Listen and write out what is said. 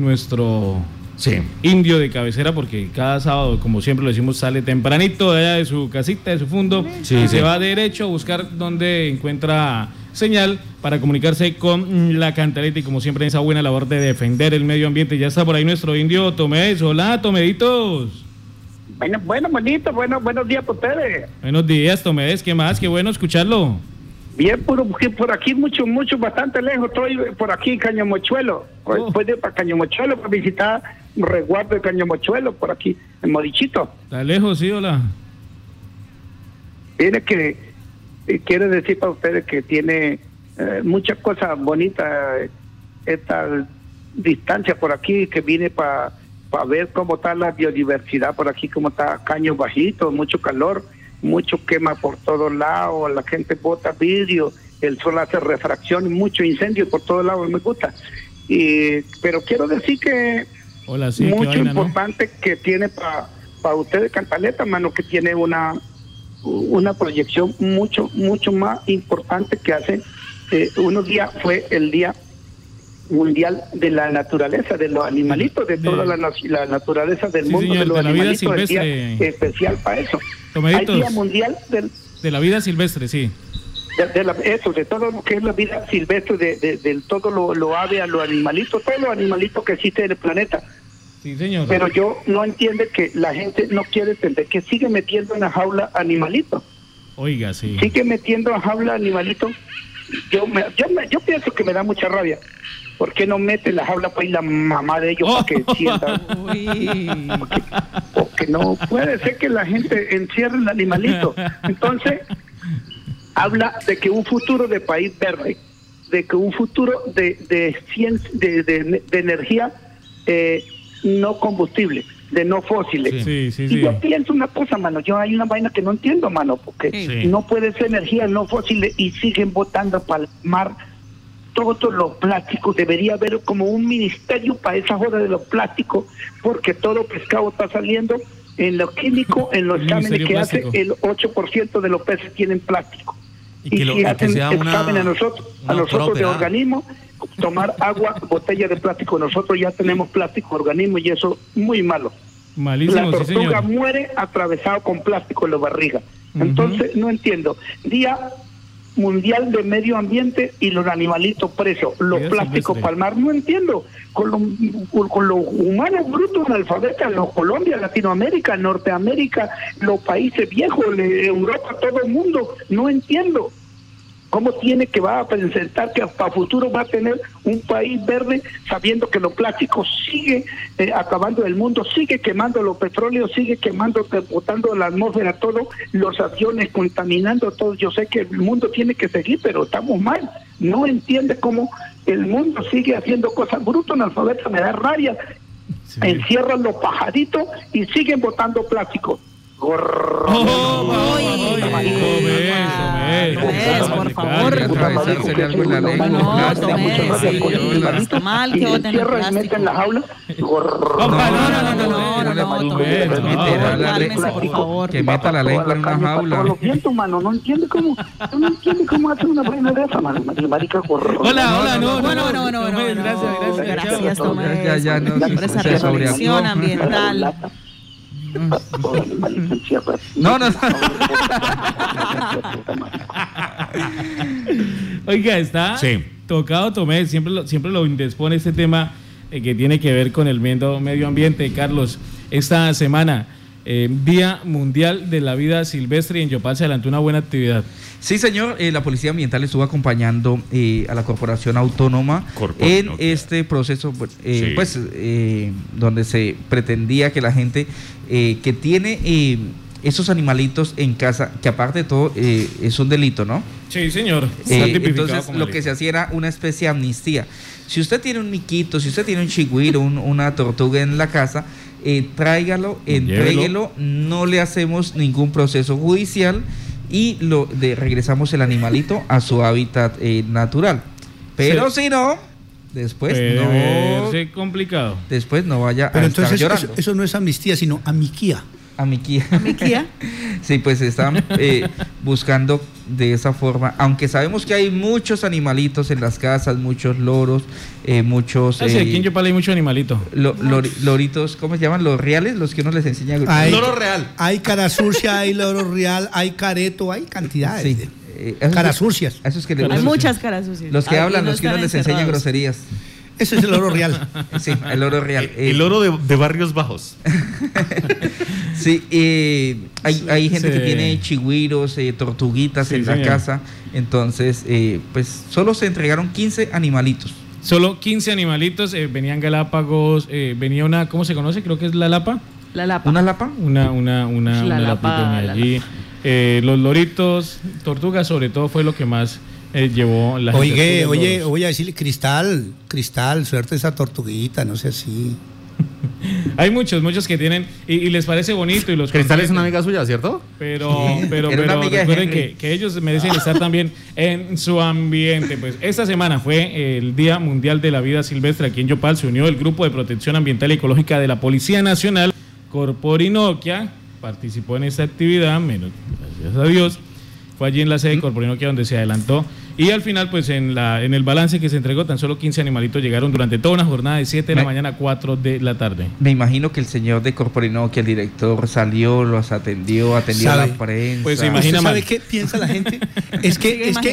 nuestro indio de cabecera, porque cada sábado, como siempre lo decimos, sale tempranito de allá de su casita, de su fondo, y se va derecho a buscar donde encuentra señal para comunicarse con la cantaleta y como siempre en esa buena labor de defender el medio ambiente. Ya está por ahí nuestro indio Tomés. Hola, Tomeditos. Bueno, bueno, bonito, bueno, buenos días para ustedes. Buenos días, Tomés, ¿qué más? Qué bueno escucharlo. Bien, por, por aquí mucho, mucho, bastante lejos. Estoy por aquí Cañamochuelo. Oh. Después de para Cañamochuelo para visitar resguardo de Cañamochuelo por aquí, en Modichito. Está lejos, sí, hola. Tiene que, eh, quiere decir para ustedes que tiene eh, muchas cosas bonitas esta distancia por aquí que viene para para ver cómo está la biodiversidad por aquí, cómo está caño bajito, mucho calor mucho quema por todos lados, la gente bota vidrio, el sol hace refracción, mucho incendio por todos lados, me gusta. Y, pero quiero decir que Hola, sí, mucho importante que tiene para para ustedes Cantaleta, mano, que tiene una una proyección mucho, mucho más importante que hace eh, unos días fue el día mundial de la naturaleza, de los animalitos, de, toda la, naturaleza del mundo, de los animalitos, especial para eso. Hay día mundial del, de la vida silvestre, sí. De, eso, de todo lo que es la vida silvestre, de, de, todo lo, lo ave a los animalitos, todos los animalitos que existen en el planeta. Sí, señor. Pero yo no entiendo que la gente no quiere entender que sigue metiendo en la jaula animalitos. Oiga, sí. Sigue metiendo en jaula animalitos. Yo, me, yo, yo pienso que me da mucha rabia. ¿Por qué no mete la jaula para ir la mamá de ellos para que sientan? Porque, no puede ser que la gente encierre el animalito. Entonces, habla de que un futuro de país verde, de que un futuro de, de, de, de, energía eh, no combustible, de no fósiles. y yo pienso una cosa, mano, yo hay una vaina que no entiendo, mano, porque no puede ser energía no fósil y siguen votando para el mar todos los plásticos, debería haber como un ministerio para esa joda de los plásticos, porque todo pescado está saliendo en lo químico, en los exámenes que hace, el 8% de los peces tienen plástico. Y, que si hacen examen a nosotros, a nosotros de organismo, tomar agua, botella de plástico, nosotros ya tenemos plástico organismo y eso muy malo. Malísimo, la tortuga muere atravesado con plástico en la barriga. Entonces, no entiendo. Día mundial de medio ambiente y los animalitos presos, los plásticos palmar, no entiendo, con, con, los humanos brutos analfabetas, los Colombia, Latinoamérica, Norteamérica, los países viejos, Europa, todo el mundo, no entiendo. ¿Cómo tiene que va a presentar que hasta futuro va a tener un país verde sabiendo que los plásticos sigue eh, acabando el mundo, sigue quemando los petróleos, sigue quemando, botando la atmósfera todo, los aviones contaminando todo? Yo sé que el mundo tiene que seguir, pero estamos mal. No entiende cómo el mundo sigue haciendo cosas brutas, analfabeta, me da rabia. Encierran los pajaritos y siguen botando plásticos Gorro. Por favor. No, que la jaula. No, no, no, no, no, por favor. Que meta la lengua en una jaula. Lo siento, mano, no entiende cómo, no entiende cómo hace una vaina de esa, mano. Marica. Hola, hola, no, no, no, no, gracias, gracias. Gracias, Tomé. Ya, ya, no. Por esa reflexión ambiental. No, no, Oiga, está tocado Tomé, siempre lo, siempre lo indispone este tema eh, que tiene que ver con el medio, medio ambiente. Carlos, esta semana, eh, Día Mundial de la Vida Silvestre y en Yopal se adelantó una buena actividad. Sí, señor, eh, la Policía Ambiental estuvo acompañando eh, a la Corporación Autónoma en este proceso, pues, eh, pues donde se pretendía que la gente que tiene esos animalitos en casa, que aparte de todo es un delito, ¿no? Sí, señor. entonces, lo que se hacía era una especie de amnistía. Si usted tiene un miquito, si usted tiene un chigüiro, una tortuga en la casa, tráigalo, entréguelo, no le hacemos ningún proceso judicial y lo de, regresamos el animalito a su hábitat eh, natural. Pero si no, después no. Es complicado. Después no vaya Pero a entonces estar llorando. Eso, no es amnistía, sino amiquía. Amiquía. ¿Amiquía? sí, pues estaban eh, buscando de esa forma, aunque sabemos que hay muchos animalitos en las casas, muchos loros, eh, muchos... Ah, sí, aquí en Yopal hay muchos animalitos. loritos, ¿cómo se llaman? Los reales, los que uno les enseña. Hay, loro real. Hay cara sucia, hay loro real, hay careto, hay cantidades. Sí. Eh, caras sucias. hay muchas caras sucias. Los que hablan, los que uno les enseña groserías. Eso es el oro real. Sí, el oro real. El, oro de, barrios bajos. sí, eh, hay, hay, gente que tiene chigüiros, eh, tortuguitas en la casa. Entonces, eh, pues solo se entregaron 15 animalitos. Solo 15 animalitos, venían galápagos, venía una, ¿cómo se conoce? Creo que es la lapa. La lapa. ¿Una lapa? Una, una, una, una lapa, allí. los loritos, tortugas sobre todo fue lo que más eh, llevó la Oye, oye, voy a decirle, Cristal, Cristal, suerte esa tortuguita, no sé así. Hay muchos, muchos que tienen y, les parece bonito y los Cristal es una amiga suya, ¿cierto? Pero, pero, pero recuerden que, que, ellos merecen estar también en su ambiente. Pues esta semana fue el Día Mundial de la Vida Silvestre aquí en Yopal. Se unió el Grupo de Protección Ambiental y Ecológica de la Policía Nacional, Corporinoquia, participó en esta actividad, menos gracias a Dios. Fue allí en la sede de Corporinoquia donde se adelantó y al final, pues en, la, en el balance que se entregó, tan solo 15 animalitos llegaron durante toda una jornada de 7 de la mañana a 4 de la tarde. Me imagino que el señor de Corporino, que el director salió, los atendió, atendió a la prensa. Pues se imagina ¿Sabe qué piensa la gente? es que, es que